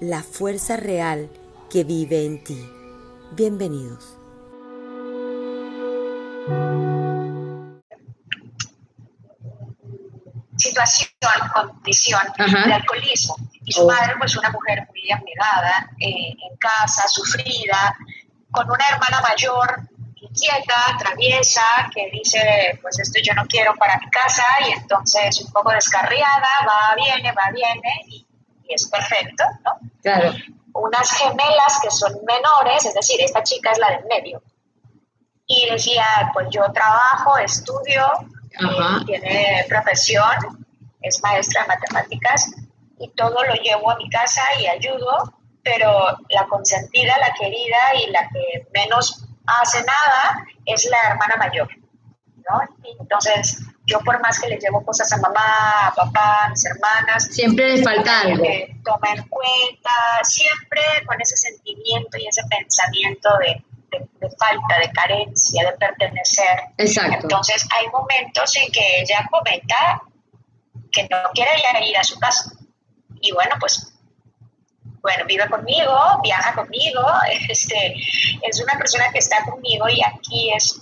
la fuerza real que vive en ti. Bienvenidos. situación, condición de alcoholismo. Y su oh. madre, pues una mujer muy abnegada, eh, en casa, sufrida, con una hermana mayor inquieta, traviesa, que dice, pues esto yo no quiero para mi casa, y entonces un poco descarriada, va, viene, va, viene, y, es perfecto, ¿no? Claro. Unas gemelas que son menores, es decir, esta chica es la del medio. Y decía, pues yo trabajo, estudio, eh, tiene profesión, es maestra de matemáticas, y todo lo llevo a mi casa y ayudo, pero la consentida, la querida y la que menos hace nada es la hermana mayor, ¿no? Entonces, yo por más que le llevo cosas a mamá, a papá, a mis hermanas, siempre le falta algo. Toma en cuenta, siempre con ese sentimiento y ese pensamiento de, de, falta, de carencia, de pertenecer. Exacto. Entonces, hay momentos en que ella comenta que no quiere ir a su casa. Y bueno, pues bueno, vive conmigo, viaja conmigo, este, es una persona que está conmigo y aquí es,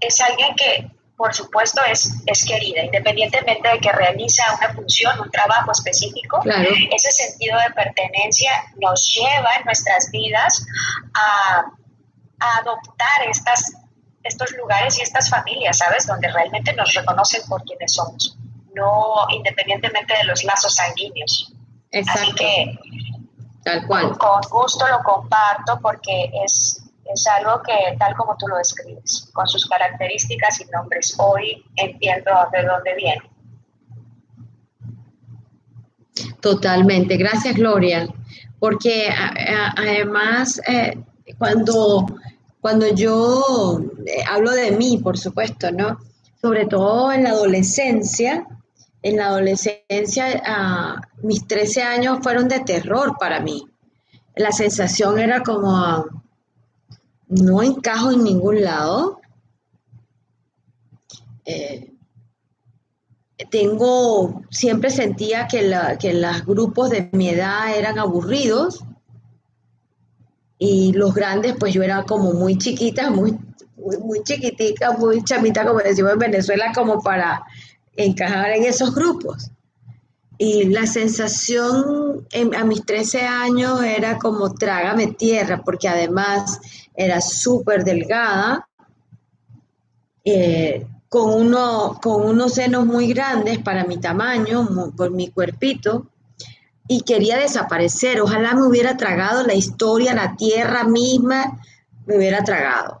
es alguien que, por supuesto, es, es querida, independientemente de que realiza una función, un trabajo específico, ese sentido de pertenencia nos lleva en nuestras vidas a, a adoptar estas, estos lugares y estas familias, ¿sabes? Donde realmente nos reconocen por quienes somos, no independientemente de los lazos sanguíneos. Exacto. Así que Tal cual. Con gusto lo comparto porque es, es algo que, tal como tú lo describes, con sus características y nombres, hoy entiendo de dónde viene. Totalmente. Gracias, Gloria. Porque además, eh, cuando, cuando yo eh, hablo de mí, por supuesto, ¿no? Sobre todo en la adolescencia, en la adolescencia, ah, mis 13 años fueron de terror para mí. La sensación era como, no encajo en ningún lado. Eh, tengo, siempre sentía que, los grupos de mi edad eran aburridos y los grandes, pues yo era como muy chiquita, muy, muy, muy chiquitica, muy chamita, como decimos en Venezuela, como para encajar en esos grupos. Y la sensación a mis 13 años era como trágame tierra, porque además era súper delgada, eh, con, con unos senos muy grandes para mi tamaño, por mi cuerpito, y quería desaparecer. Ojalá me hubiera tragado la historia, la tierra misma, me hubiera tragado.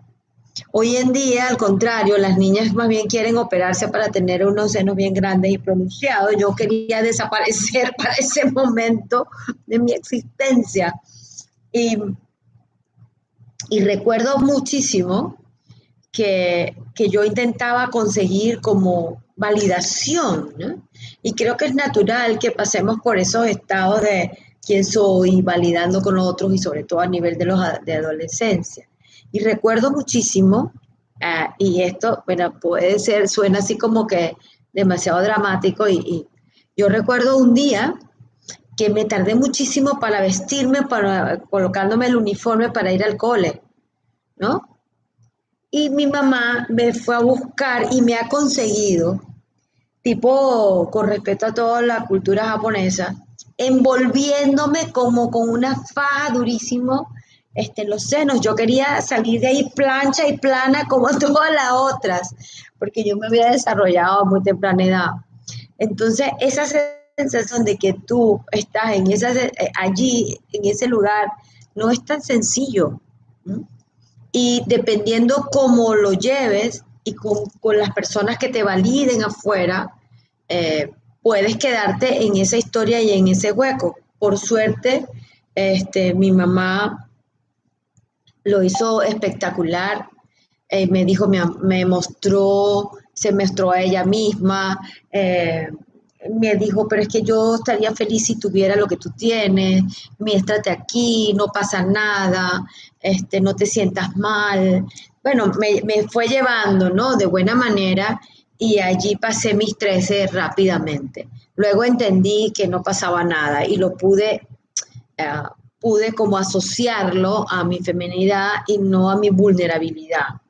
Hoy en día, al contrario, las niñas más bien quieren operarse para tener unos senos bien grandes y pronunciados. Yo quería desaparecer para ese momento de mi existencia. Y, recuerdo muchísimo que, yo intentaba conseguir como validación, Y creo que es natural que pasemos por esos estados de quién soy, validando con otros y sobre todo a nivel de, los, de adolescencia. Y recuerdo muchísimo, ah, y esto, bueno, puede ser, suena así como que demasiado dramático, y, yo recuerdo un día que me tardé muchísimo para vestirme, para colocándome el uniforme para ir al cole, ¿no? Y mi mamá me fue a buscar y me ha conseguido, tipo, con respeto a toda la cultura japonesa, envolviéndome como con una faja durísimo este, los senos. Yo quería salir de ahí plancha y plana como todas las otras, porque yo me había desarrollado a muy temprana edad. Entonces, esa sensación de que tú estás en esa, eh, allí, en ese lugar, no es tan sencillo. Y dependiendo cómo lo lleves y con, las personas que te validen afuera, eh, puedes quedarte en esa historia y en ese hueco. Por suerte, Este, mi mamá lo hizo espectacular. Eh, me dijo, me, me, mostró, se mostró a ella misma. Eh, me dijo, pero es que yo estaría feliz si tuviera lo que tú tienes, miéstrate aquí, no pasa nada, este, no te sientas mal. Bueno, me, me, fue llevando, ¿no? De buena manera y allí pasé mis 13 rápidamente. Luego entendí que no pasaba nada y lo pude, eh, pude como asociarlo a mi feminidad y no a mi vulnerabilidad,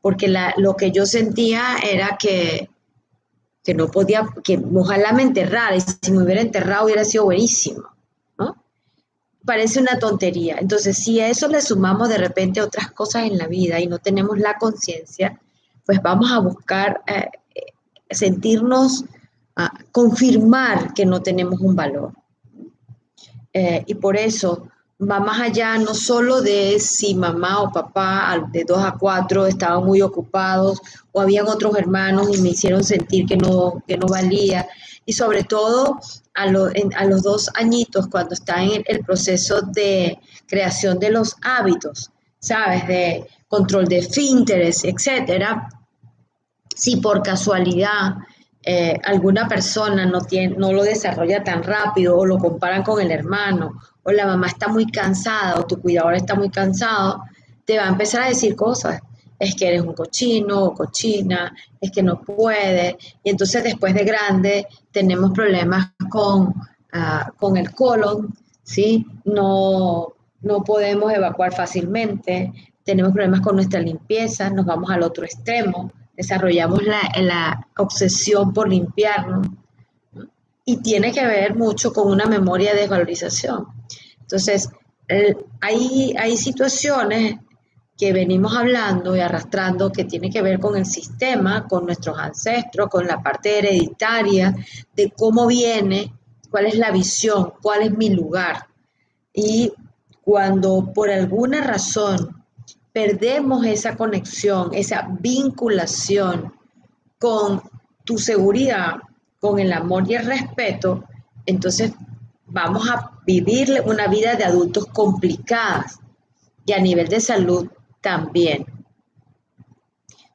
porque lo que yo sentía era que, que no podía, que ojalá me enterrara y si me hubiera enterrado hubiera sido buenísimo, ¿no? Parece una tontería. Entonces, si a eso le sumamos de repente otras cosas en la vida y no tenemos la conciencia, pues vamos a buscar eh, sentirnos confirmar que no tenemos un valor. Eh, y por eso va más allá no solo de si mamá o papá de dos a cuatro estaban muy ocupados o habían otros hermanos y me hicieron sentir que no, que no valía. Y sobre todo a, a los dos añitos, cuando está en el proceso de creación de los hábitos, ¿sabes? De control de finteres, etcétera. Si por casualidad eh, alguna persona no, tiene, no lo desarrolla tan rápido o lo comparan con el hermano o la mamá está muy cansada o tu cuidador está muy cansado, te va a empezar a decir cosas. Es que eres un cochino o cochina, es que no puede. Y entonces después de grande tenemos problemas con, ah, con el colon, ¿sí? No, no podemos evacuar fácilmente, tenemos problemas con nuestra limpieza, nos vamos al otro extremo, desarrollamos la, obsesión por limpiarnos y tiene que ver mucho con una memoria de desvalorización. Entonces, hay, hay situaciones que venimos hablando y arrastrando que tiene que ver con el sistema, con nuestros ancestros, con la parte hereditaria, de cómo viene, cuál es la visión, cuál es mi lugar. Y cuando por alguna razón perdemos esa conexión, esa vinculación con tu seguridad, con el amor y el respeto, entonces vamos a vivir una vida de adultos complicadas y a nivel de salud también.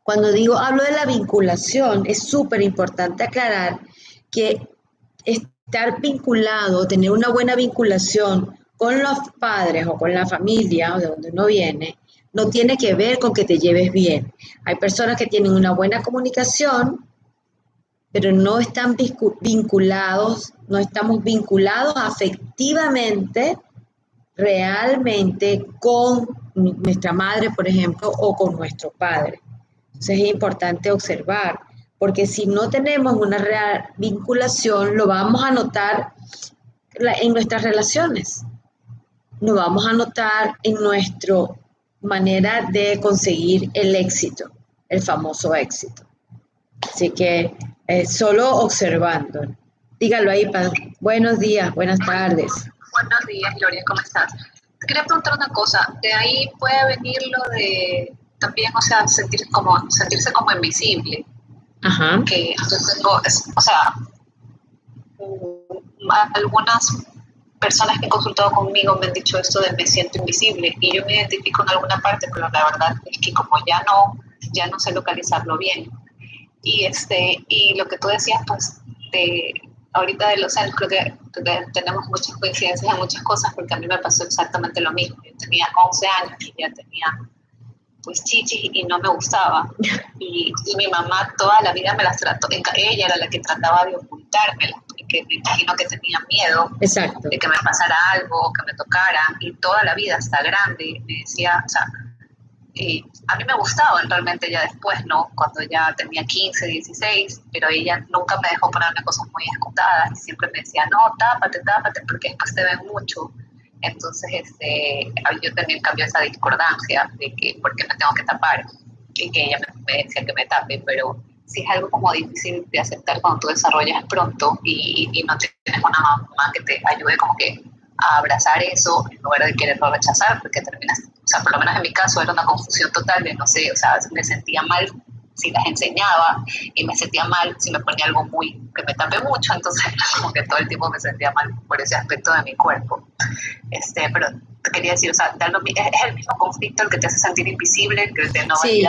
Cuando digo, hablo de la vinculación, es súper importante aclarar que estar vinculado, tener una buena vinculación con los padres o con la familia o de donde uno viene, no tiene que ver con que te lleves bien. Hay personas que tienen una buena comunicación, pero no están vinculados, no estamos vinculados afectivamente, realmente con nuestra madre, por ejemplo, o con nuestro padre. Entonces es importante observar, porque si no tenemos una real vinculación, lo vamos a notar en nuestras relaciones, lo vamos a notar en nuestro manera de conseguir el éxito, el famoso éxito. Así que eh, solo observando. Dígalo ahí, Buenos días, buenas tardes. Buenos días, Gloria, ¿cómo estás? Te quería preguntar una cosa. De ahí puede venir lo de también, o sea, sentir como, sentirse como invisible. Ajá. Que yo tengo, o sea, algunas personas que han consultado conmigo me han dicho esto de me siento invisible y yo me identifico en alguna parte, pero la verdad es que como ya no, ya no sé localizarlo bien. Y, este, y lo que tú decías, pues, de, ahorita de los años, creo que tenemos muchas coincidencias en muchas cosas porque a mí me pasó exactamente lo mismo. Yo tenía 11 años y ya tenía pues chichi y no me gustaba. Y, y, mi mamá toda la vida me las trató, ella era la que trataba de ocultármelas que me imagino que tenía miedo de que me pasara algo, que me tocara, y toda la vida hasta grande me decía, o sea, eh, a mí me gustaba realmente ya después, ¿no? Cuando ya tenía 15, 16, pero ella nunca me dejó ponerme cosas muy escutadas y siempre me decía, no, tápate, tápate, porque después te ven mucho. Entonces, este, yo también cambió esa discordancia de que, ¿por qué me tengo que tapar? Y que ella me decía que me tape, pero sí es algo como difícil de aceptar cuando tú desarrollas pronto y, no tienes una mamá que te ayude como que a abrazar eso en lugar de quererlo rechazar, porque terminas, o sea, por lo menos en mi caso era una confusión total de no sé, o sea, me sentía mal si las enseñaba y me sentía mal si me ponía algo muy, que me tapé mucho, entonces como que todo el tiempo me sentía mal por ese aspecto de mi cuerpo. Este, pero te quería decir, o sea, es el mismo conflicto el que te hace sentir invisible, que te no sí,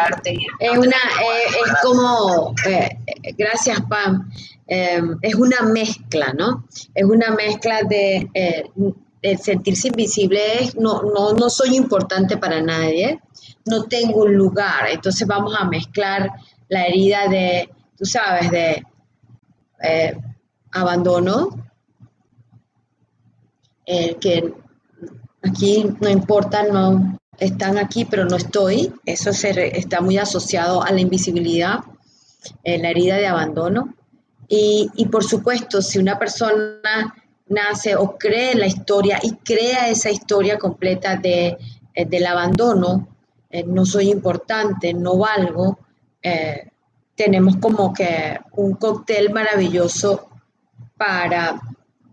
es, una, eh, es como, eh, gracias Pam, em, es una mezcla, ¿no? Es una mezcla de eh, sentirse invisible, es, no, no, no soy importante para nadie, no tengo un lugar, entonces vamos a mezclar la herida de, tú sabes, de abandono, que Aquí no importa, no están aquí, pero no estoy. Eso se está muy asociado a la invisibilidad, eh, la herida de abandono. Y, por supuesto, si una persona nace o cree la historia y crea esa historia completa de, eh, del abandono, eh, no soy importante, no valgo, tenemos como que un cóctel maravilloso para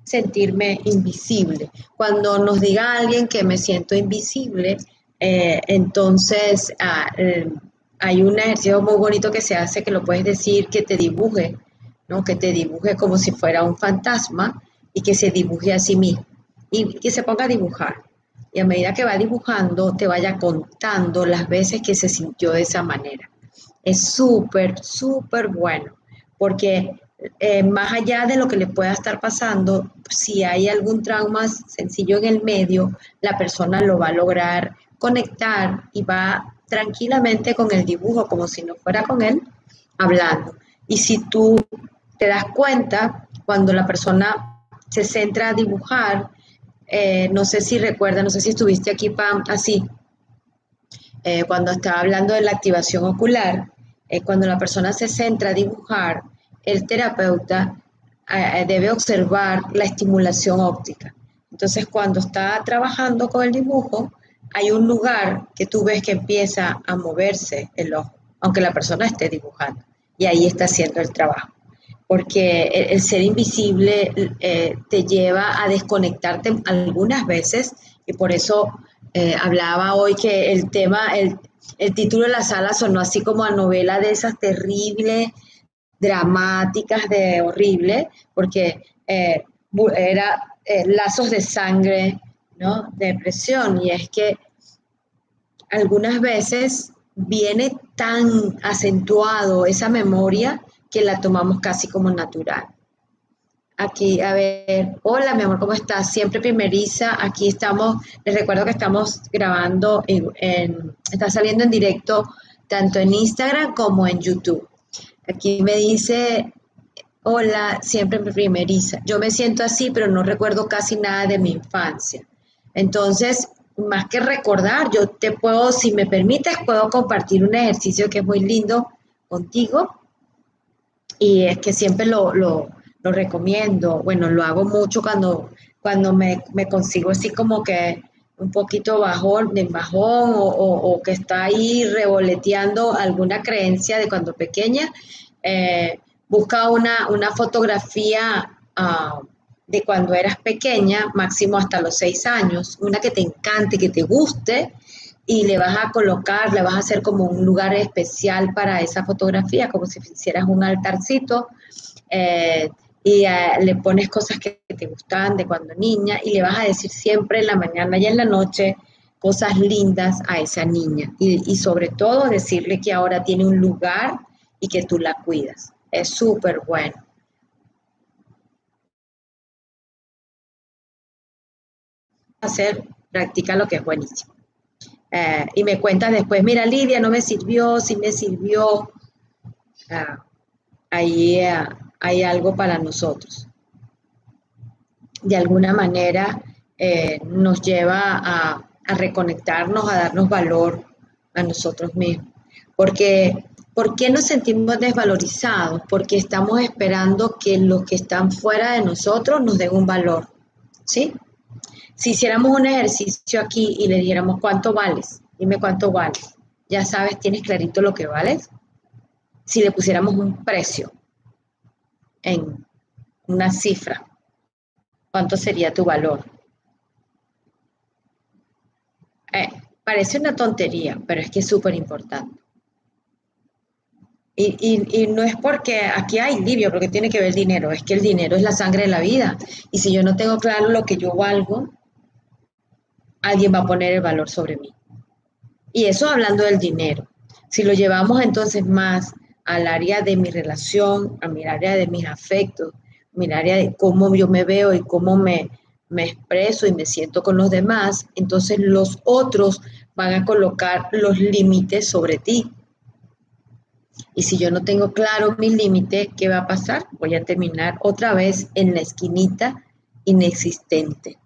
sentirme invisible. Cuando nos diga alguien que me siento invisible, eh, entonces ah, eh, hay un ejercicio muy bonito que se hace que lo puedes decir que te dibuje, ¿no? que te dibuje como si fuera un fantasma y que se dibuje a sí mismo y que se ponga a dibujar. Y a medida que va dibujando, te vaya contando las veces que se sintió de esa manera. Es súper, súper bueno, porque eh, más allá de lo que le pueda estar pasando, si hay algún trauma sencillo en el medio, la persona lo va a lograr conectar y va tranquilamente con el dibujo, como si no fuera con él, hablando. Y si tú te das cuenta, cuando la persona se centra a dibujar, eh, no sé si recuerda, no sé si estuviste aquí, Pam, así, eh, cuando estaba hablando de la activación ocular, cuando la persona se centra a dibujar, el terapeuta eh, debe observar la estimulación óptica. Entonces, cuando está trabajando con el dibujo, hay un lugar que tú ves que empieza a moverse el ojo, aunque la persona esté dibujando. Y ahí está haciendo el trabajo. Porque el, ser invisible eh, te lleva a desconectarte algunas veces y por eso eh, hablaba hoy que el tema, el, el título de la sala sonó así como a novela de esas terribles dramáticas de horrible, porque eh, era eh, lazos de sangre, ¿no? Depresión. Y es que algunas veces viene tan acentuado esa memoria que la tomamos casi como natural. Aquí, a ver, hola mi amor, ¿cómo estás? Siempre primeriza, aquí estamos, les recuerdo que estamos grabando, está saliendo en directo tanto en Instagram como en YouTube. Aquí me dice, hola, siempre primeriza. Yo me siento así, pero no recuerdo casi nada de mi infancia. Entonces, más que recordar, yo te puedo, si me permites, puedo compartir un ejercicio que es muy lindo contigo y es que siempre lo, recomiendo. Bueno, lo hago mucho cuando, cuando me, consigo así como que un poquito bajón, de bajón o, o, que está ahí revoleteando alguna creencia de cuando pequeña eh, busca una, fotografía ah, de cuando eras pequeña, máximo hasta los seis años, una que te encante, que te guste, y le vas a colocar, le vas a hacer como un lugar especial para esa fotografía, como si hicieras un altarcito, eh, y eh, le pones cosas que te gustaban de cuando niña, y le vas a decir siempre en la mañana y en la noche cosas lindas a esa niña, y, y sobre todo decirle que ahora tiene un lugar y que tú la cuidas. Es súper bueno. Hacer, practica lo que es buenísimo. Eh, y me cuentas después, mira Lidia, no me sirvió, sí me sirvió. Ah, ahí eh, hay algo para nosotros. De alguna manera eh, nos lleva a, a reconectarnos, a darnos valor a nosotros mismos. Porque ¿Por qué nos sentimos desvalorizados? Porque estamos esperando que los que están fuera de nosotros nos den un valor. ¿Sí? Si hiciéramos un ejercicio aquí y le dijéramos cuánto vales, dime cuánto vales, ya sabes, tienes clarito lo que vales. Si le pusiéramos un precio en una cifra, ¿cuánto sería tu valor? Eh, parece una tontería, pero es que es súper importante. Y, no es porque aquí hay livio, porque tiene que ver dinero, es que el dinero es la sangre de la vida. Y si yo no tengo claro lo que yo valgo, alguien va a poner el valor sobre mí. Y eso hablando del dinero. Si lo llevamos entonces más al área de mi relación, a mi área de mis afectos, mi área de cómo yo me veo y cómo me, me expreso y me siento con los demás, entonces los otros van a colocar los límites sobre ti. Y si yo no tengo claro mi límite, ¿qué va a pasar? Voy a terminar otra vez en la esquinita inexistente.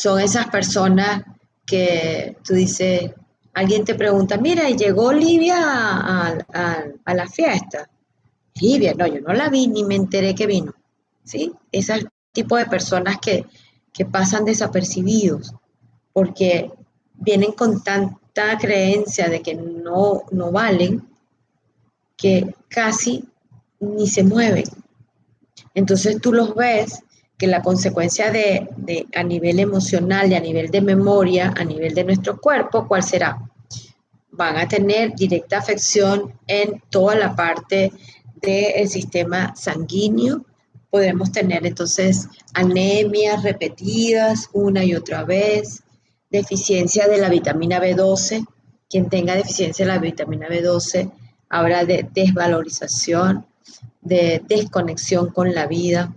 Son esas personas que tú dices, alguien te pregunta, mira, ¿y llegó Olivia a, la fiesta? Olivia, no, yo no la vi ni me enteré que vino. ¿Sí? Ese tipo de personas que, que pasan desapercibidos porque vienen con tanta creencia de que no, no valen que casi ni se mueven. Entonces tú los ves que la consecuencia de, a nivel emocional y a nivel de memoria, a nivel de nuestro cuerpo, ¿cuál será? Van a tener directa afección en toda la parte del sistema sanguíneo. Podemos tener entonces anemias repetidas una y otra vez, deficiencia de la vitamina B12. Quien tenga deficiencia de la vitamina B12 habrá de desvalorización, de desconexión con la vida,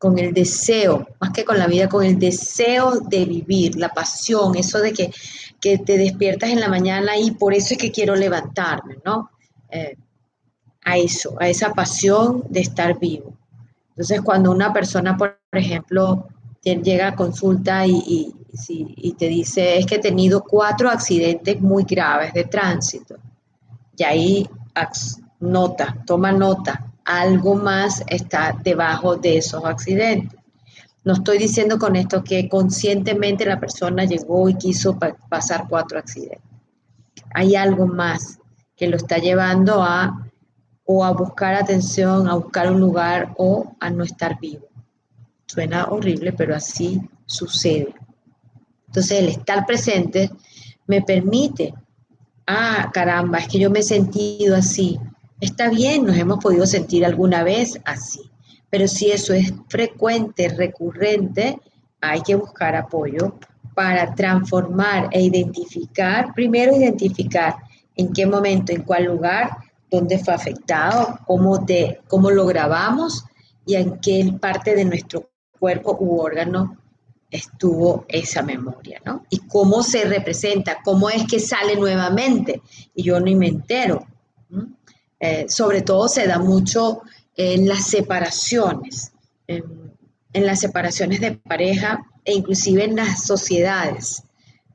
con el deseo, más que con la vida, con el deseo de vivir, la pasión, eso de que, te despiertas en la mañana y por eso es que quiero levantarme, ¿no? Eh, a eso, a esa pasión de estar vivo. Entonces, cuando una persona, por ejemplo, llega a consulta y, y te dice, es que he tenido cuatro accidentes muy graves de tránsito, y ahí nota, toma nota, algo más está debajo de esos accidentes. No estoy diciendo con esto que conscientemente la persona llegó y quiso pasar cuatro accidentes. Hay algo más que lo está llevando a o a buscar atención, a buscar un lugar o a no estar vivo. Suena horrible, pero así sucede. Entonces el estar presente me permite ah, caramba, es que yo me he sentido así. Está bien, nos hemos podido sentir alguna vez así, pero si eso es frecuente, recurrente, hay que buscar apoyo para transformar e identificar, primero identificar en qué momento, en cuál lugar, dónde fue afectado, cómo, cómo lo grabamos y en qué parte de nuestro cuerpo u órgano estuvo esa memoria, ¿no? Y cómo se representa, cómo es que sale nuevamente, y yo ni me entero. Eh, sobre todo se da mucho en las separaciones, en, las separaciones de pareja e inclusive en las sociedades.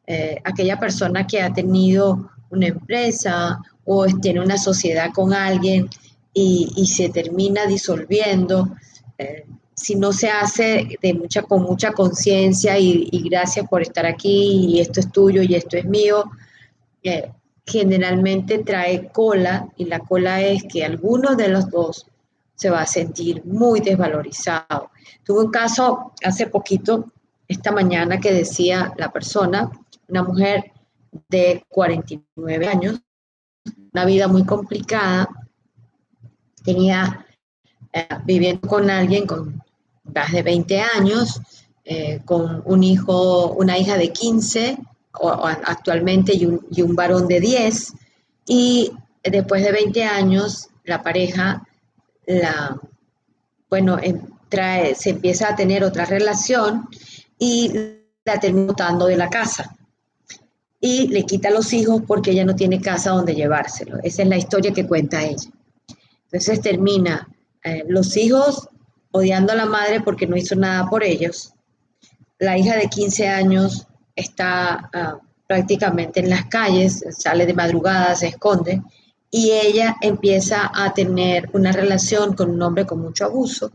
Eh, aquella persona que ha tenido una empresa o tiene una sociedad con alguien y, se termina disolviendo, eh, si no se hace de mucha, con mucha conciencia y, gracias por estar aquí y esto es tuyo y esto es mío, generalmente trae cola y la cola es que alguno de los dos se va a sentir muy desvalorizado. Tuve un caso hace poquito, esta mañana, que decía la persona, una mujer de 49 años, una vida muy complicada, tenía eh, viviendo con alguien con más de 20 años, eh, con un hijo, una hija de 15 actualmente y un, varón de 10. Y después de 20 años, la pareja, la, bueno, em, trae, se empieza a tener otra relación y la termina botando de la casa. Y le quita los hijos porque ella no tiene casa donde llevárselo. Esa es la historia que cuenta ella. Entonces termina eh, los hijos odiando a la madre porque no hizo nada por ellos. La hija de 15 años está ah, prácticamente en las calles, sale de madrugada, se esconde, y ella empieza a tener una relación con un hombre con mucho abuso.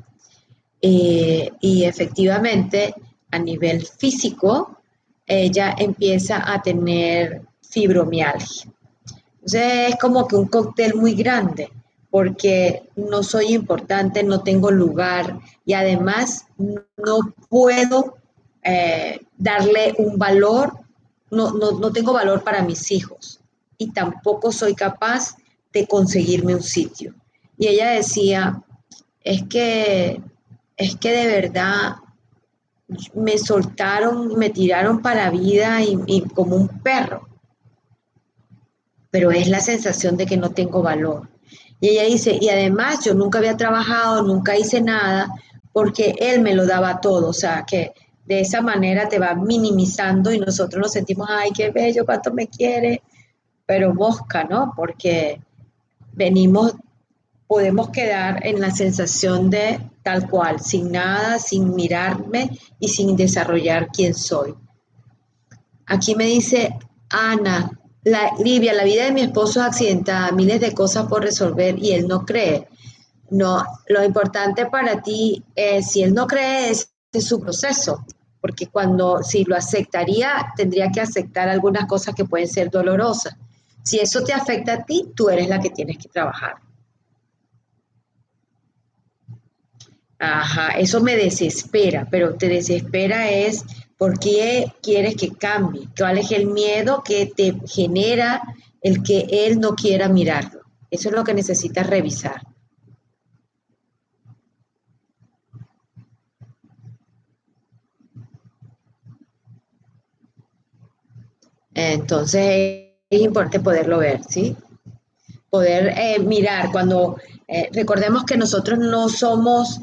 Eh, y efectivamente, a nivel físico, ella empieza a tener fibromialgia. Entonces es como que un cóctel muy grande porque no soy importante, no tengo lugar y además no puedo eh, darle un valor, no, no, no tengo valor para mis hijos y tampoco soy capaz de conseguirme un sitio. Y ella decía, es que, es que de verdad me soltaron, me tiraron para vida y, como un perro. Pero es la sensación de que no tengo valor. Y ella dice, y además yo nunca había trabajado, nunca hice nada, porque él me lo daba todo. O sea, que de esa manera te va minimizando y nosotros nos sentimos, ay, qué bello, cuánto me quiere, pero mosca, ¿no? Porque venimos, podemos quedar en la sensación de tal cual, sin nada, sin mirarme y sin desarrollar quién soy. Aquí me dice Ana, la, Livia, la vida de mi esposo es accidentada, miles de cosas por resolver y él no cree. No, lo importante para ti es, si él no cree, es, es su proceso, porque cuando, si lo aceptaría, tendría que aceptar algunas cosas que pueden ser dolorosas. Si eso te afecta a ti, tú eres la que tienes que trabajar. Ajá, eso me desespera, pero te desespera es por qué quieres que cambie, cuál es el miedo que te genera el que él no quiera mirarlo. Eso es lo que necesitas revisar. Entonces es importante poderlo ver, ¿sí? Poder eh, mirar cuando eh, recordemos que nosotros no somos,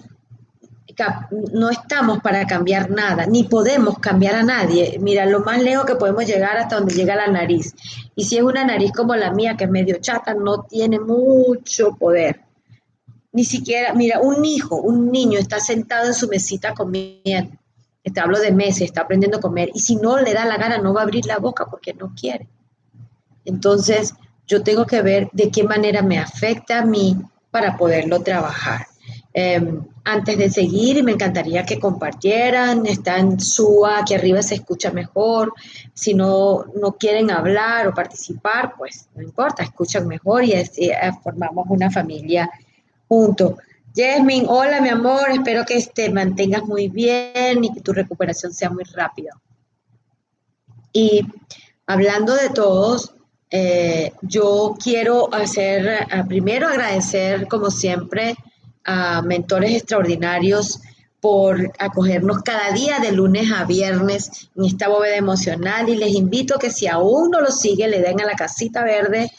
no estamos para cambiar nada, ni podemos cambiar a nadie. Mira, lo más lejos que podemos llegar hasta donde llega la nariz. Y si es una nariz como la mía, que es medio chata, no tiene mucho poder. Ni siquiera, mira, un hijo, un niño está sentado en su mesita comiendo te hablo de meses, está aprendiendo a comer, y si no le da la gana, no va a abrir la boca porque no quiere. Entonces, yo tengo que ver de qué manera me afecta a mí para poderlo trabajar. Em, antes de seguir, me encantaría que compartieran, está en SUA, aquí arriba se escucha mejor. Si no, no quieren hablar o participar, pues no importa, escuchan mejor y eh, formamos una familia juntos. Jasmine, hola mi amor, espero que te mantengas muy bien y que tu recuperación sea muy rápida. Y hablando de todos, eh, yo quiero hacer, eh, primero agradecer como siempre a mentores extraordinarios por acogernos cada día de lunes a viernes en esta bóveda emocional y les invito que si aún no lo sigue le den a la casita verde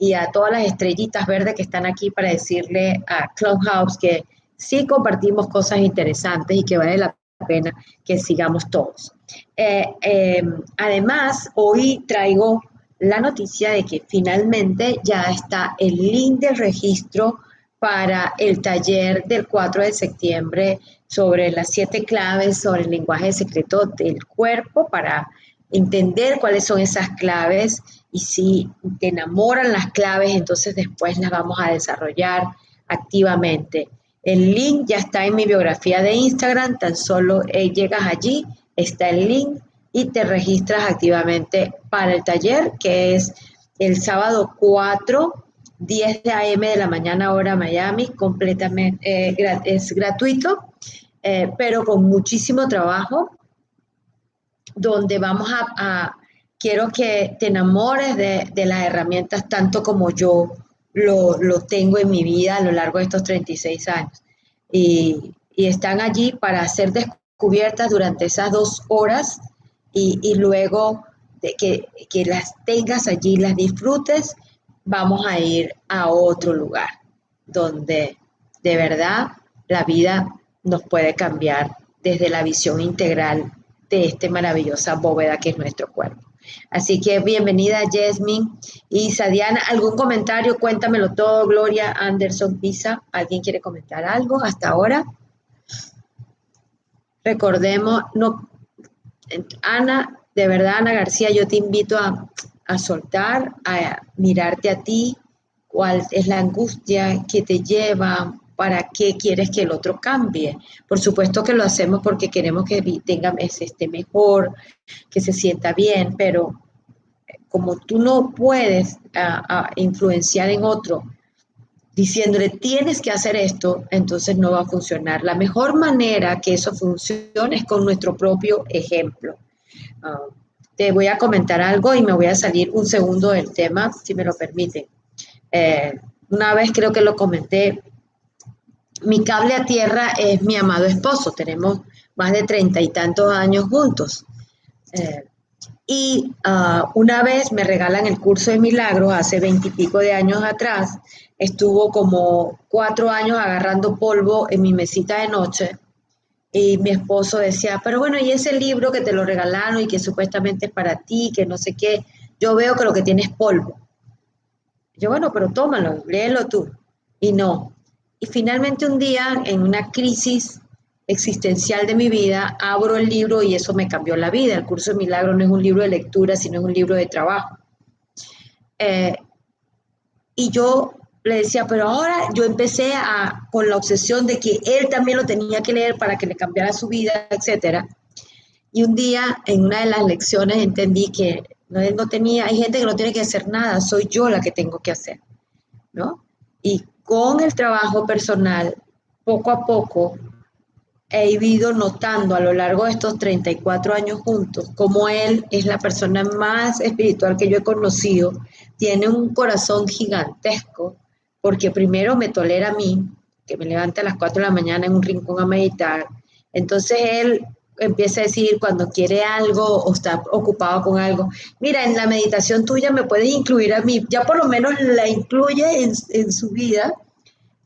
y a todas las estrellitas verdes que están aquí para decirle a Clubhouse que sí compartimos cosas interesantes y que vale la pena que sigamos todos. Eh, em, además, hoy traigo la noticia de que finalmente ya está el link de registro para el taller del 4 de septiembre sobre las siete claves sobre el lenguaje secreto del cuerpo para entender cuáles son esas claves y si te enamoran las claves, entonces después las vamos a desarrollar activamente. El link ya está en mi biografía de Instagram, tan solo eh, llegas allí, está el link y te registras activamente para el taller que es el sábado 4, 10 de AM de la mañana hora Miami, completamente eh, es gratuito, eh, pero con muchísimo trabajo, donde vamos a quiero que te enamores de, las herramientas tanto como yo lo, tengo en mi vida a lo largo de estos 36 años. Y, están allí para ser descubiertas durante esas dos horas y, luego de que, que las tengas allí, las disfrutes, vamos a ir a otro lugar donde de verdad la vida nos puede cambiar desde la visión integral de esta maravillosa bóveda que es nuestro cuerpo. Así que bienvenida Jasmine y Sadiana. ¿Algún comentario? Cuéntamelo todo, Gloria, Anderson, Pisa. ¿Alguien quiere comentar algo hasta ahora? Recordemos, no, Ana, de verdad, Ana García, yo te invito a, a soltar, a mirarte a ti, cuál es la angustia que te lleva, para qué quieres que el otro cambie. Por supuesto que lo hacemos porque queremos que tenga, esté mejor, que se sienta bien, pero como tú no puedes influenciar en otro diciéndole tienes que hacer esto, entonces no va a funcionar. La mejor manera que eso funcione es con nuestro propio ejemplo. Ah, te voy a comentar algo y me voy a salir un segundo del tema, si me lo permiten. Eh, una vez creo que lo comenté, mi cable a tierra es mi amado esposo, tenemos más de treinta y tantos años juntos. Eh, y ah, una vez me regalan el curso de milagros, hace veintipico de años atrás, estuvo como cuatro años agarrando polvo en mi mesita de noche y mi esposo decía, pero bueno, y ese libro que te lo regalaron y que supuestamente es para ti, que no sé qué, yo veo que lo que tiene es polvo. Yo, bueno, pero tómalo, léelo tú. Y no. Y finalmente un día, en una crisis existencial de mi vida, abro el libro y eso me cambió la vida. El curso de milagro no es un libro de lectura, sino es un libro de trabajo. Eh, y yo le decía, pero ahora yo empecé con la obsesión de que él también lo tenía que leer para que le cambiara su vida, etc. Y un día, en una de las lecciones, entendí que no, no tenía, hay gente que no tiene que hacer nada, soy yo la que tengo que hacer, ¿no? Y con el trabajo personal, poco a poco, he ido notando a lo largo de estos 34 años juntos como él es la persona más espiritual que yo he conocido, tiene un corazón gigantesco, porque primero me tolera a mí, que me levanta a las 4 de la mañana en un rincón a meditar, entonces él empieza a decir cuando quiere algo o está ocupado con algo, mira, en la meditación tuya me puedes incluir a mí, ya por lo menos la incluye en, en su vida,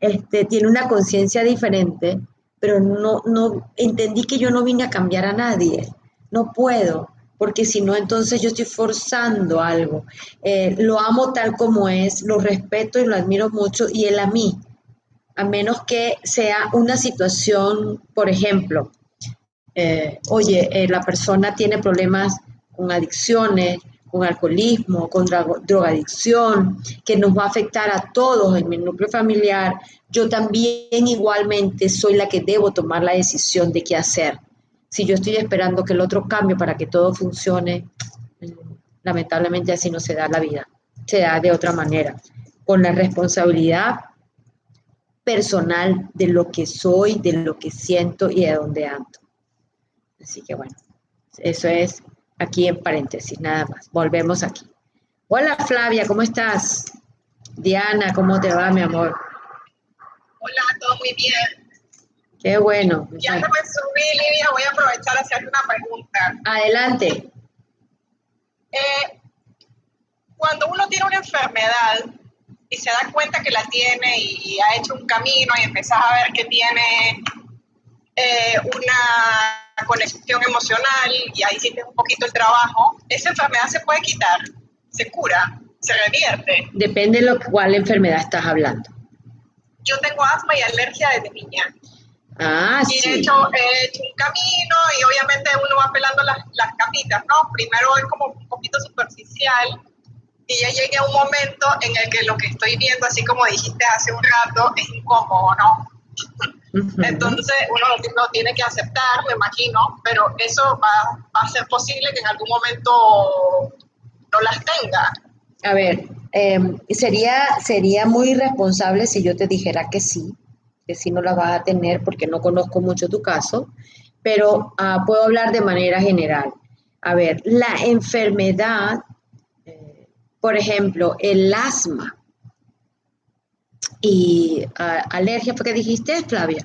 este, tiene una conciencia diferente pero no, no entendí que yo no vine a cambiar a nadie. No puedo, porque si no, entonces yo estoy forzando algo. Eh, lo amo tal como es, lo respeto y lo admiro mucho, y él a mí, a menos que sea una situación, por ejemplo, eh, oye, eh, la persona tiene problemas con adicciones, con alcoholismo, con drogadicción, que nos va a afectar a todos en mi núcleo familiar, yo también igualmente soy la que debo tomar la decisión de qué hacer. Si yo estoy esperando que el otro cambie para que todo funcione, lamentablemente así no se da la vida, se da de otra manera, con la responsabilidad personal de lo que soy, de lo que siento y de dónde ando. Así que bueno, eso es aquí en paréntesis, nada más. Volvemos aquí. Hola Flavia, ¿cómo estás? Diana, ¿cómo te va, mi amor? Hola, todo muy bien. Qué bueno. Ya que me subí, Lidia, voy a aprovechar a hacerte una pregunta. Adelante. Eh, cuando uno tiene una enfermedad y se da cuenta que la tiene y, ha hecho un camino y empiezas a ver que tiene eh, una conexión emocional y ahí hiciste un poquito el trabajo, esa enfermedad se puede quitar, se cura, se revierte. Depende de lo, cuál enfermedad estás hablando. Yo tengo asma y alergia desde niña. Ah, y de hecho he hecho un camino y obviamente uno va pelando las, las capitas, ¿no? Primero es como un poquito superficial y ya llegué a un momento en el que lo que estoy viendo, así como dijiste hace un rato, es incómodo, ¿no? Entonces uno lo, tiene que aceptar, me imagino, pero eso va, a ser posible que en algún momento no las tenga. A ver, em, sería, sería muy irresponsable si yo te dijera que sí, que sí no las vas a tener porque no conozco mucho tu caso, pero ah, puedo hablar de manera general. A ver, la enfermedad, eh, por ejemplo, el asma, y uh, alergia, ¿fue que dijiste, Flavia?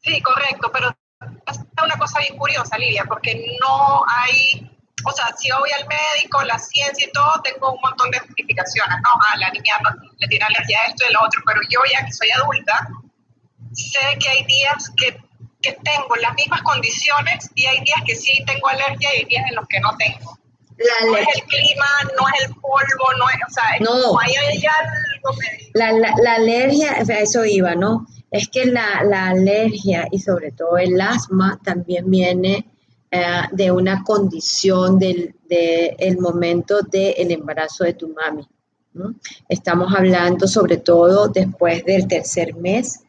Sí, correcto, pero es una cosa bien curiosa, Lidia, porque no hay, o sea, si voy al médico, la ciencia y todo, tengo un montón de justificaciones, ¿no? Ah, la niña le tiene alergia a esto y lo otro, pero yo ya que soy adulta, sé que hay días que, que tengo las mismas condiciones y hay días que sí tengo alergia y hay días en los que no tengo. La no es el clima, no es el polvo, no es, o sea, no. hay algo la, la, la, alergia, eso iba, ¿no? Es que la, la alergia y sobre todo el asma también viene eh, de una condición del de el momento del embarazo de tu mami. ¿no? Estamos hablando sobre todo después del tercer mes.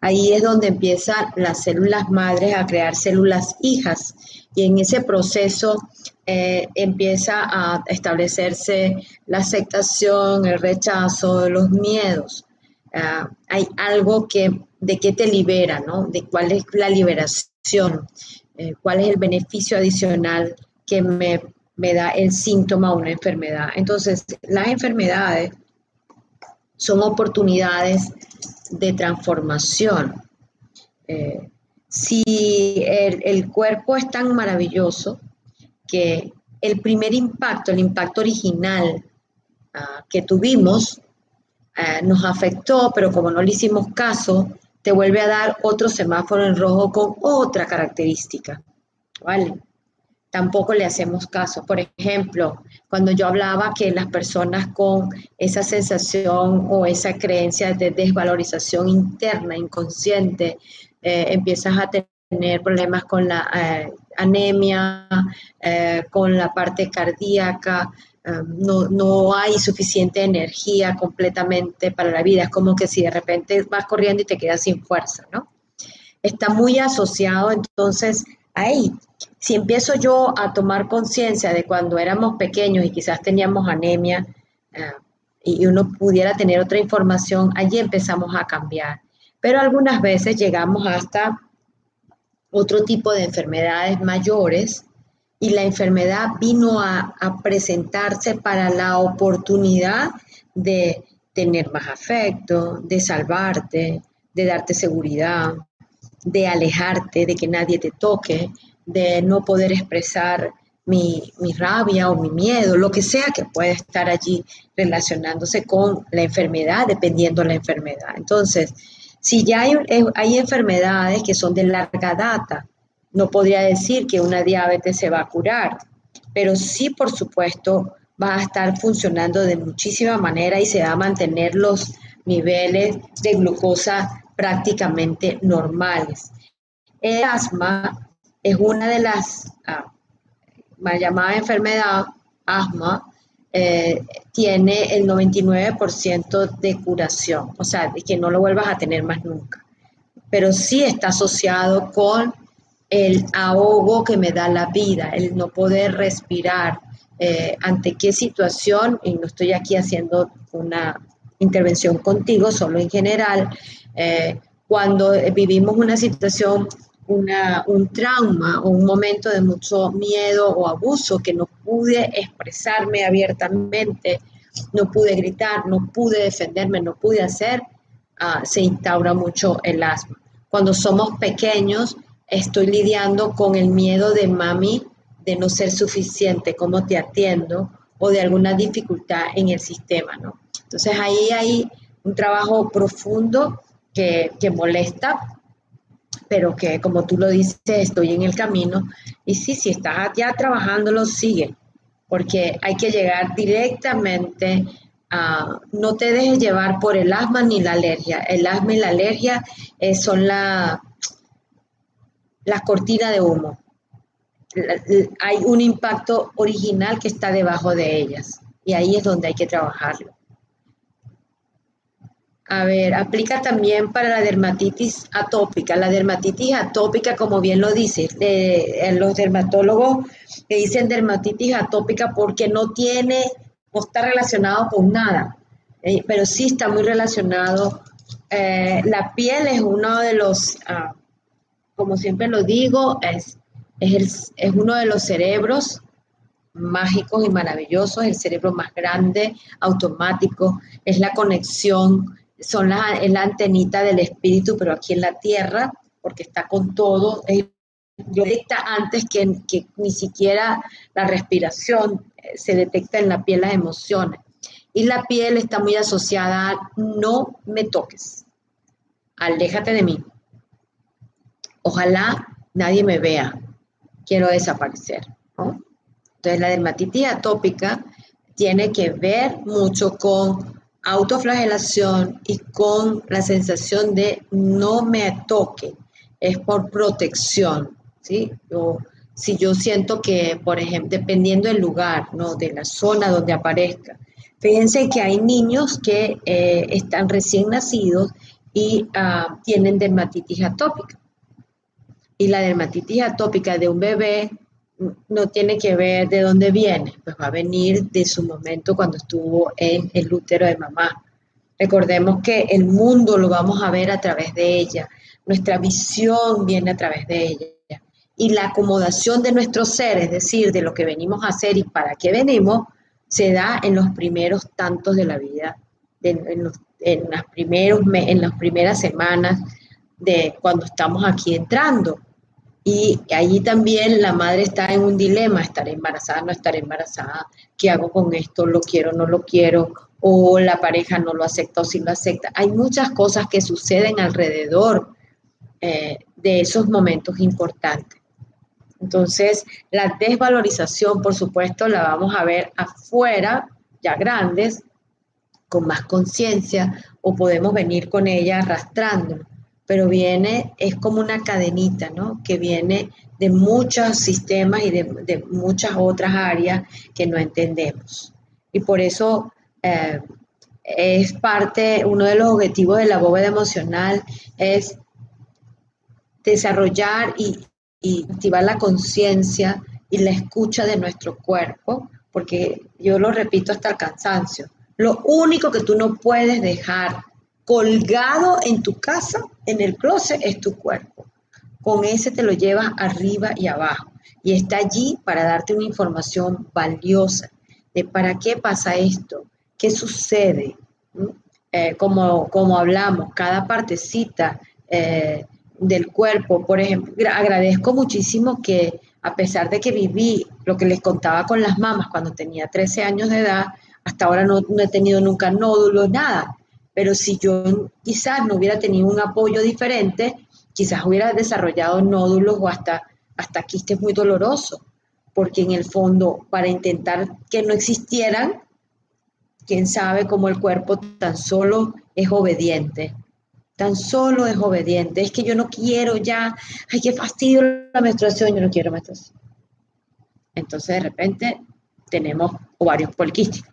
Ahí es donde empiezan las células madres a crear células hijas y en ese proceso eh, empieza a establecerse la aceptación, el rechazo, los miedos. Ah, hay algo que, de qué te libera, ¿no? De cuál es la liberación, eh, cuál es el beneficio adicional que me, me da el síntoma o una enfermedad. Entonces, las enfermedades son oportunidades de transformación. Eh, si el, cuerpo es tan maravilloso que el primer impacto, el impacto original ah, que tuvimos, ah, nos afectó, pero como no le hicimos caso, te vuelve a dar otro semáforo en rojo con otra característica. ¿Vale? Tampoco le hacemos caso. Por ejemplo, cuando yo hablaba que las personas con esa sensación o esa creencia de desvalorización interna, inconsciente, eh, empiezas a tener problemas con la eh, anemia, eh, con la parte cardíaca, no, no, hay suficiente energía completamente para la vida. Es como que si de repente vas corriendo y te quedas sin fuerza, ¿no? Está muy asociado entonces ahí. Si empiezo yo a tomar conciencia de cuando éramos pequeños y quizás teníamos anemia y uno pudiera tener otra información, allí empezamos a cambiar pero algunas veces llegamos hasta otro tipo de enfermedades mayores y la enfermedad vino a, presentarse para la oportunidad de tener más afecto, de salvarte, de darte seguridad, de alejarte, de que nadie te toque, de no poder expresar mi, mi, rabia o mi miedo, lo que sea que pueda estar allí relacionándose con la enfermedad, dependiendo de la enfermedad. Entonces, si ya eh, hay, enfermedades que son de larga data, no podría decir que una diabetes se va a curar, pero sí, por supuesto, va a estar funcionando de muchísima manera y se va a mantener los niveles de glucosa prácticamente normales. El asma es una de las ah, llamadas enfermedad, asma, eh, tiene el 99% de curación, o sea, de que no lo vuelvas a tener más nunca. Pero sí está asociado con el ahogo que me da la vida, el no poder respirar, eh, ante qué situación, y no estoy aquí haciendo una intervención contigo, solo en general, eh, cuando vivimos una situación un trauma o un momento de mucho miedo o abuso que no pude expresarme abiertamente, no pude gritar, no pude defenderme, no pude hacer, ah, se instaura mucho el asma. Cuando somos pequeños, estoy lidiando con el miedo de mami de no ser suficiente, cómo te atiendo, o de alguna dificultad en el sistema, ¿no? Entonces ahí hay un trabajo profundo que, que molesta, pero que como tú lo dices, estoy en el camino. Y sí, si estás ya trabajándolo, sigue, porque hay que llegar directamente a, no te dejes llevar por el asma ni la alergia. El asma y la alergia eh, son la, la cortina de humo. hay un impacto original que está debajo de ellas y ahí es donde hay que trabajarlo. A ver, aplica también para la dermatitis atópica. La dermatitis atópica, como bien lo dice, los dermatólogos que dicen dermatitis atópica porque no tiene, no está relacionado con nada, eh, pero sí está muy relacionado. Eh, la piel es uno de los, ah, como siempre lo digo, es, es, es uno de los cerebros mágicos y maravillosos, el cerebro más grande, automático, es la conexión son la, es la antenita del espíritu, pero aquí en la tierra, porque está con todo, es detecta antes que, ni siquiera la respiración, eh, se detecta en la piel las emociones. Y la piel está muy asociada a no me toques, aléjate de mí. Ojalá nadie me vea, quiero desaparecer. Entonces la dermatitis atópica tiene que ver mucho con autoflagelación y con la sensación de no me toque, es por protección, ¿sí? O si yo siento que, por ejemplo, dependiendo del lugar, ¿no? De la zona donde aparezca. Fíjense que hay niños que eh, están recién nacidos y ah, tienen dermatitis atópica. Y la dermatitis atópica de un bebé no tiene que ver de dónde viene, pues va a venir de su momento cuando estuvo en el útero de mamá. Recordemos que el mundo lo vamos a ver a través de ella, nuestra visión viene a través de ella. Y la acomodación de nuestro ser, es decir, de lo que venimos a hacer y para qué venimos, se da en los primeros tantos de la vida, en en las primeras semanas de cuando estamos aquí entrando. Y allí también la madre está en un dilema, estar embarazada, no estar embarazada, ¿qué hago con esto? ¿Lo quiero, no lo quiero? O la pareja no lo acepta o sí lo acepta. Hay muchas cosas que suceden alrededor eh, de esos momentos importantes. Entonces, la desvalorización, por supuesto, la vamos a ver afuera, ya grandes, con más conciencia, o podemos venir con ella arrastrándonos pero viene, es como una cadenita, ¿no? Que viene de muchos sistemas y de, muchas otras áreas que no entendemos. Y por eso eh, es parte, uno de los objetivos de la bóveda emocional es desarrollar y, y activar la conciencia y la escucha de nuestro cuerpo, porque yo lo repito hasta el cansancio. Lo único que tú no puedes dejar colgado en tu casa, en el closet, es tu cuerpo. Con ese te lo llevas arriba y abajo. Y está allí para darte una información valiosa de para qué pasa esto, qué sucede. Eh, como, como hablamos, cada partecita eh, del cuerpo, por ejemplo, agradezco muchísimo que a pesar de que viví lo que les contaba con las mamás cuando tenía 13 años de edad, hasta ahora no, no he tenido nunca nódulos, nada pero si yo quizás no hubiera tenido un apoyo diferente, quizás hubiera desarrollado nódulos o hasta, hasta quistes muy dolorosos, porque en el fondo, para intentar que no existieran, quién sabe cómo el cuerpo tan solo es obediente, tan solo es obediente. Es que yo no quiero ya, ay, qué fastidio la menstruación, yo no quiero menstruación. Entonces, de repente, tenemos ovarios poliquísticos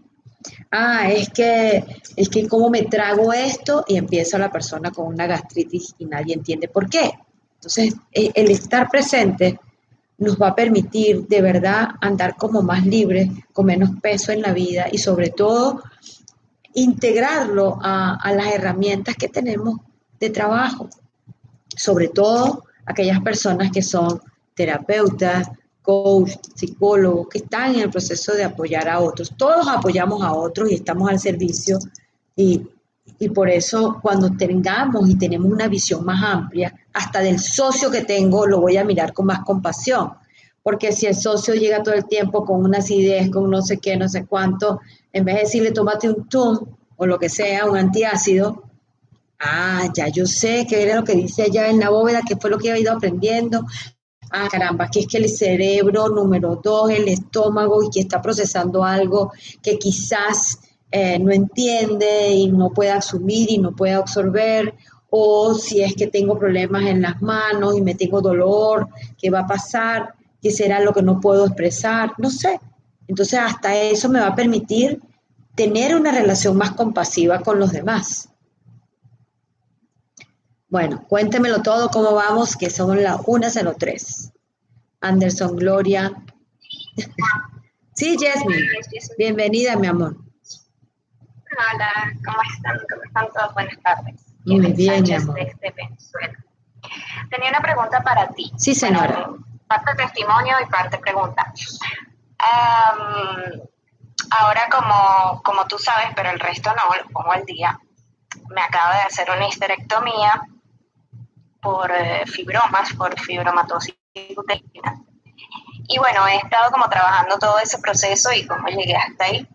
ah, es que, es que cómo me trago esto y empieza la persona con una gastritis y nadie entiende por qué. Entonces, e, el estar presente nos va a permitir de verdad andar como más libres, con menos peso en la vida y sobre todo integrarlo a, a las herramientas que tenemos de trabajo, sobre todo aquellas personas que son terapeutas, coach, psicólogos que están en el proceso de apoyar a otros. Todos apoyamos a otros y estamos al servicio y, y por eso cuando tengamos y tenemos una visión más amplia, hasta del socio que tengo lo voy a mirar con más compasión. Porque si el socio llega todo el tiempo con unas ideas, con no sé qué, no sé cuánto, en vez de decirle tómate un TUM o lo que sea, un antiácido, ah, ya yo sé qué era lo que dice allá en la bóveda, que fue lo que he ido aprendiendo, ah, caramba, que es que el cerebro, número dos, el estómago, y que está procesando algo que quizás eh, no entiende y no puede asumir y no puede absorber, o si es que tengo problemas en las manos y me tengo dolor, ¿qué va a pasar? ¿Qué será lo que no puedo expresar? No sé. Entonces hasta eso me va a permitir tener una relación más compasiva con los demás. Bueno, cuéntemelo todo, cómo vamos, que son las 1.03. Anderson, Gloria. sí, Jasmine. Bienvenida, mi amor. Hola, ¿cómo están? ¿Cómo están todos? Buenas tardes. Muy bien, mi amor. Desde Venezuela. Tenía una pregunta para ti. Sí, señora. parte testimonio y parte pregunta. ahora, como, como tú sabes, pero el resto no, lo pongo al día, me acabo de hacer una histerectomía por eh, fibromas, por fibromatosis uterina. Y bueno, he estado como trabajando todo ese proceso y como llegué hasta ahí.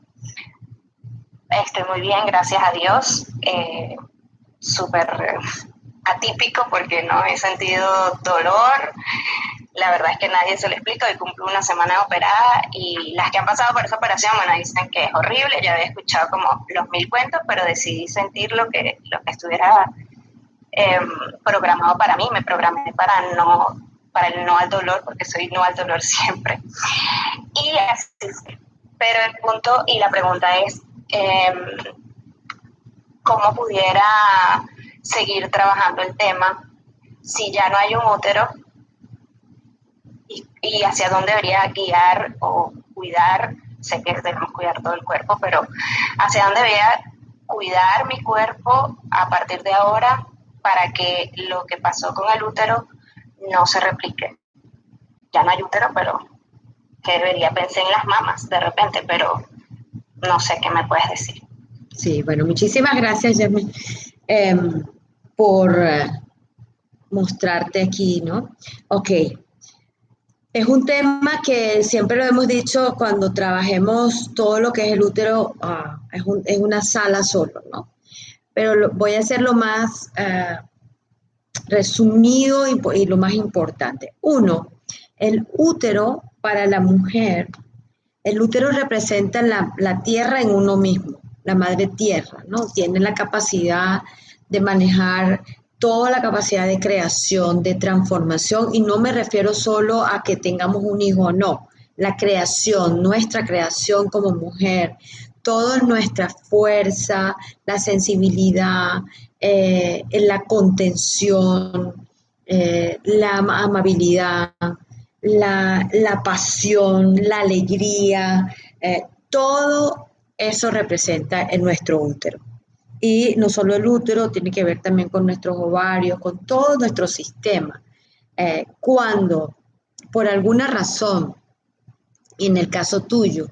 Estoy muy bien, gracias a Dios. Eh, Súper atípico porque no he sentido dolor. La verdad es que nadie se lo explica. Hoy cumplo una semana operada y las que han pasado por esa operación, bueno, dicen que es horrible. Ya había escuchado como los mil cuentos, pero decidí sentir lo que, lo que estuviera Em, programado para mí, me programé para no para el no al dolor, porque soy no al dolor siempre. Y pero el punto y la pregunta es, em, ¿cómo pudiera seguir trabajando el tema si ya no hay un útero? Y, y hacia dónde debería guiar o cuidar, sé que debemos cuidar todo el cuerpo, pero hacia dónde debería cuidar mi cuerpo a partir de ahora para que lo que pasó con el útero no se replique. Ya no hay útero, pero que debería pensar en las mamas de repente, pero no sé qué me puedes decir. Sí, bueno, muchísimas gracias, Jasmine, em, por eh, mostrarte aquí, ¿no? Ok. Es un tema que siempre lo hemos dicho cuando trabajemos todo lo que es el útero ah, es en una sala solo, ¿no? Pero voy a hacerlo más eh, resumido y, lo más importante. Uno, el útero para la mujer, el útero representa la, la tierra en uno mismo, la madre tierra, ¿no? Tiene la capacidad de manejar toda la capacidad de creación, de transformación, y no me refiero solo a que tengamos un hijo, no, la creación, nuestra creación como mujer, toda nuestra fuerza, la sensibilidad, eh, la contención, eh, la amabilidad, la, pasión, la alegría, eh, todo eso representa en nuestro útero. Y no solo el útero, tiene que ver también con nuestros ovarios, con todo nuestro sistema. cuando por alguna razón, en el caso tuyo,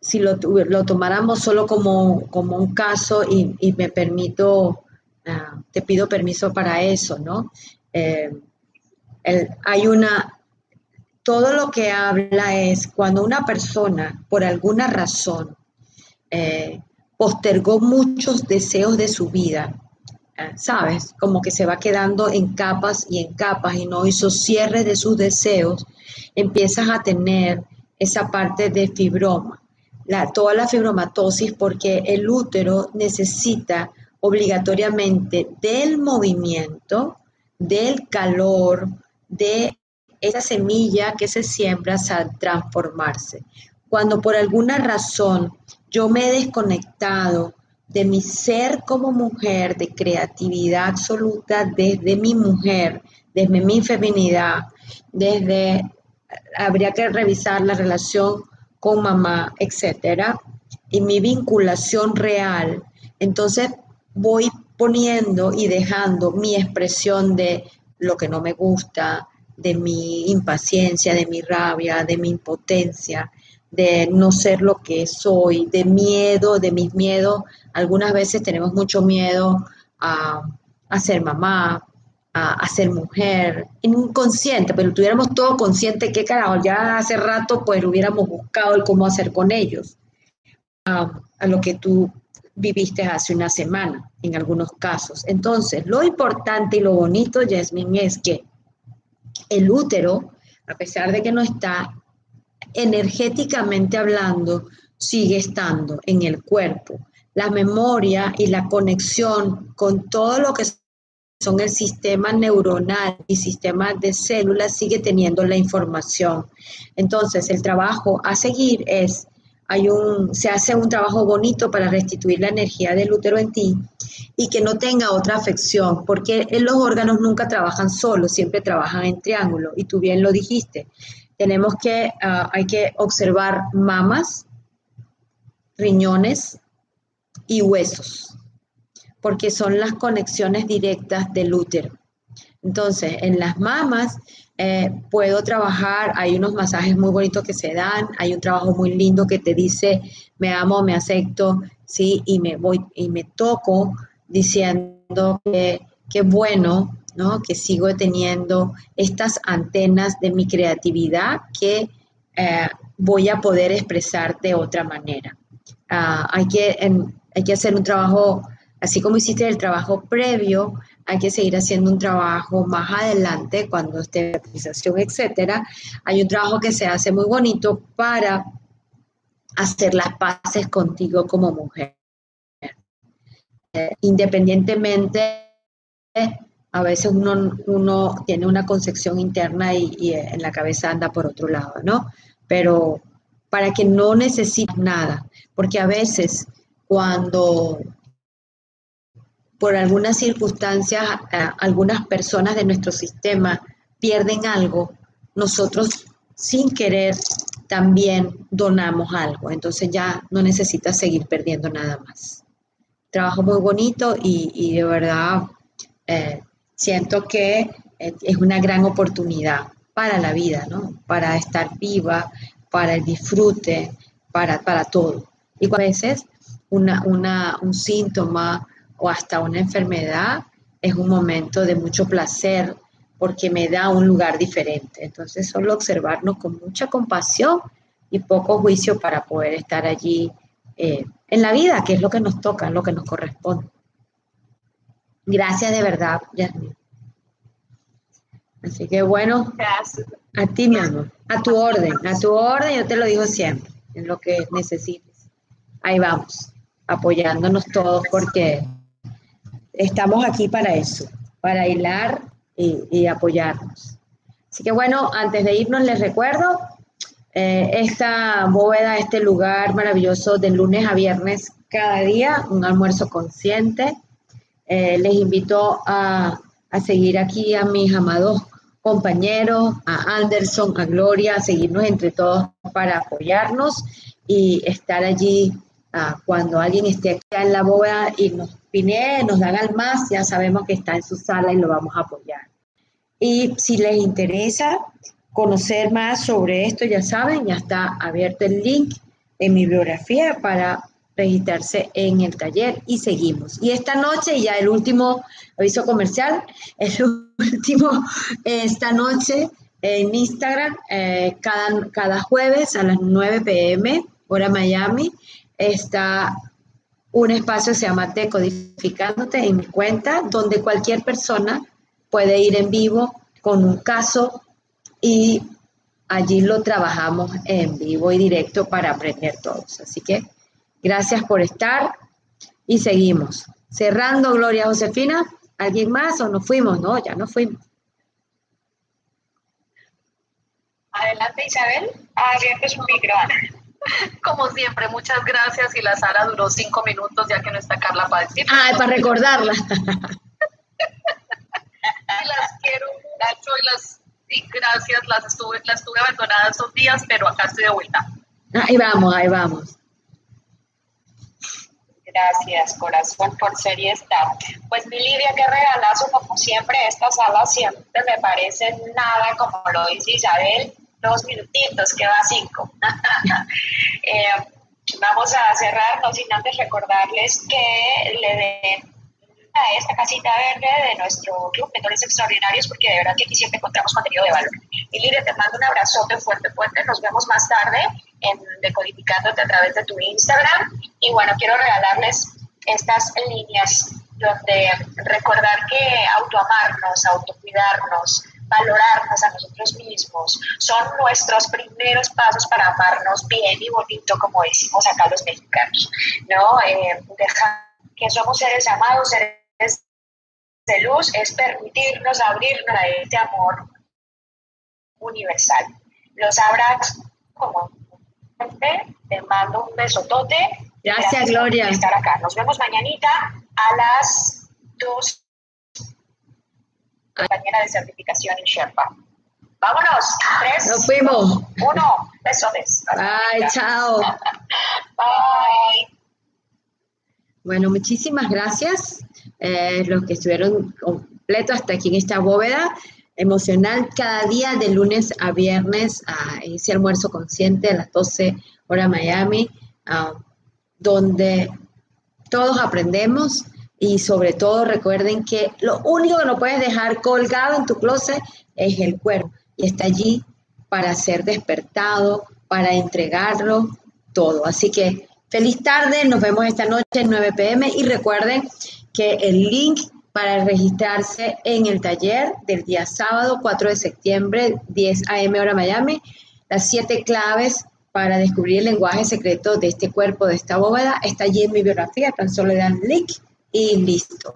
Si lo, lo, tomáramos solo como, como un caso y, me permito, ah, te pido permiso para eso, ¿no? Eh, hay una, todo lo que habla es cuando una persona, por alguna razón, eh, postergó muchos deseos de su vida, ah, ¿sabes? Como que se va quedando en capas y en capas y no hizo cierre de sus deseos, empiezas a tener esa parte de fibroma, la, toda la fibromatosis, porque el útero necesita obligatoriamente del movimiento, del calor, de esa semilla que se siembra a transformarse. Cuando por alguna razón yo me he desconectado de mi ser como mujer, de creatividad absoluta desde mi mujer, desde mi feminidad, desde habría que revisar la relación con mamá, etcétera, y mi vinculación real. Entonces voy poniendo y dejando mi expresión de lo que no me gusta, de mi impaciencia, de mi rabia, de mi impotencia, de no ser lo que soy, de miedo, de mis miedos. Algunas veces tenemos mucho miedo a, a ser mamá, a, ser mujer, inconsciente, pero tuviéramos todo consciente que carajo, ya hace rato pues hubiéramos buscado el cómo hacer con ellos, a, a lo que tú viviste hace una semana en algunos casos. Entonces, lo importante y lo bonito, Jasmine, es que el útero, a pesar de que no está energéticamente hablando, sigue estando en el cuerpo. La memoria y la conexión con todo lo que son el sistema neuronal y sistema de células, sigue teniendo la información. Entonces, el trabajo a seguir es, hay un, se hace un trabajo bonito para restituir la energía del útero en ti y que no tenga otra afección, porque los órganos nunca trabajan solos, siempre trabajan en triángulo, y tú bien lo dijiste. Tenemos que, ah, hay que observar mamas, riñones y huesos porque son las conexiones directas del útero. Entonces, en las mamas eh, puedo trabajar, hay unos masajes muy bonitos que se dan, hay un trabajo muy lindo que te dice, me amo, me acepto, ¿sí? Y me voy y me toco diciendo que bueno, ¿no? Que sigo teniendo estas antenas de mi creatividad que eh, voy a poder expresar de otra manera. Ah, hay, que, hay que hacer un trabajo Así como hiciste el trabajo previo, hay que seguir haciendo un trabajo más adelante cuando esté utilización, etcétera. Hay un trabajo que se hace muy bonito para hacer las paces contigo como mujer. Eh, independientemente, a veces uno, uno, tiene una concepción interna y, y, en la cabeza anda por otro lado, ¿no? Pero para que no necesites nada, porque a veces cuando por algunas circunstancias, algunas personas de nuestro sistema pierden algo, nosotros sin querer también donamos algo. Entonces ya no necesitas seguir perdiendo nada más. Trabajo muy bonito y, de verdad eh, siento que eh, es una gran oportunidad para la vida, ¿no? Para estar viva, para el disfrute, para, para todo. Y a veces una, una, un síntoma o hasta una enfermedad, es un momento de mucho placer porque me da un lugar diferente. Entonces, solo observarnos con mucha compasión y poco juicio para poder estar allí eh, en la vida, que es lo que nos toca, lo que nos corresponde. Gracias de verdad, Yasmin. Así que bueno, Gracias. a ti, mi amor, a tu orden, a tu orden, yo te lo digo siempre, en lo que necesites. Ahí vamos, apoyándonos todos porque estamos aquí para eso, para hilar y, apoyarnos. Así que bueno, antes de irnos les recuerdo eh, esta bóveda, este lugar maravilloso de lunes a viernes cada día, un almuerzo consciente. Eh, les invito a, a seguir aquí a mis amados compañeros, a Anderson, a Gloria, a seguirnos entre todos para apoyarnos y estar allí ah, cuando alguien esté acá en la bóveda y nos pinee, nos dan al más, ya sabemos que está en su sala y lo vamos a apoyar. Y si les interesa conocer más sobre esto, ya saben, ya está abierto el link en mi biografía para registrarse en el taller y seguimos. Y esta noche, ya el último aviso comercial, el último, esta noche en Instagram, eh, cada, cada jueves a las 9 pm, hora Miami, está un espacio que se llama Decodificándote en mi cuenta, donde cualquier persona puede ir en vivo con un caso y allí lo trabajamos en vivo y directo para aprender todos. Así que gracias por estar y seguimos. Cerrando, Gloria Josefina, ¿alguien más o nos fuimos? No, ya nos fuimos. Adelante, Isabel. Abierto su micro. Como siempre, muchas gracias. Y la sala duró cinco minutos, ya que no está Carla para decir. Ah, para recordarla. Y las quiero mucho y las y gracias, las estuve, las estuve abandonadas esos días, pero acá estoy de vuelta. Ahí vamos, ahí vamos. Gracias, corazón, por ser y estar. Pues mi Lidia, qué regalazo, como siempre, esta sala siempre me parece nada, como lo dice Isabel, dos minutitos, que va cinco. eh, vamos a cerrar, no sin antes recordarles que le den a esta casita verde de nuestro club Mentores Extraordinarios, porque de verdad que aquí siempre encontramos contenido de valor. Y Lidia, te mando un abrazote fuerte, fuerte. Nos vemos más tarde en Decodificándote a través de tu Instagram. Y bueno, quiero regalarles estas líneas donde recordar que autoamarnos, autocuidarnos, valorarnos a nosotros mismos son nuestros primeros pasos para amarnos bien y bonito, como decimos acá los mexicanos, ¿no? Eh, dejar que somos seres amados, seres de luz es permitirnos abrirnos a este amor universal. Los abrazos como te mando un besotote. Gracias, Gracias Gloria. Por estar acá. Nos vemos mañanita a las 2 compañera de certificación en Sherpa. Vámonos. Tres. Nos fuimos. Uno. Besotes. Bye, chao. Bye. Bueno, muchísimas gracias eh, los que estuvieron completos hasta aquí en esta bóveda emocional cada día de lunes a viernes a ese almuerzo consciente a las 12 hora Miami, uh, donde todos aprendemos y sobre todo recuerden que lo único que no puedes dejar colgado en tu closet es el cuerpo y está allí para ser despertado, para entregarlo todo. Así que feliz tarde, nos vemos esta noche en 9 pm y recuerden que el link para registrarse en el taller del día sábado 4 de septiembre, 10 a.m. hora Miami, las siete claves para descubrir el lenguaje secreto de este cuerpo, de esta bóveda, está allí en mi biografía, tan solo le dan link y listo.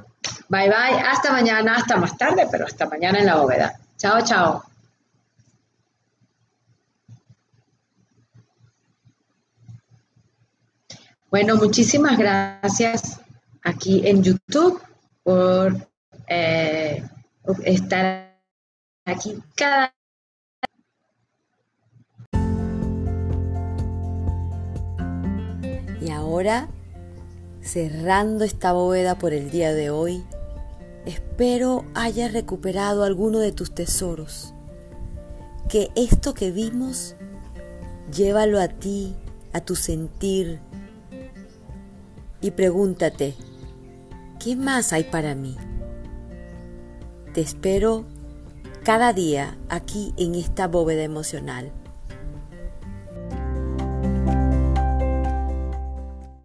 Bye bye, hasta mañana, hasta más tarde, pero hasta mañana en la bóveda. Chao, chao. Bueno, muchísimas gracias aquí en YouTube por eh, estar aquí cada Y ahora, cerrando esta bóveda por el día de hoy, espero hayas recuperado alguno de tus tesoros. Que esto que vimos, llévalo a ti, a tu sentir, y pregúntate, ¿qué más hay para mí? Te espero cada día aquí en esta bóveda emocional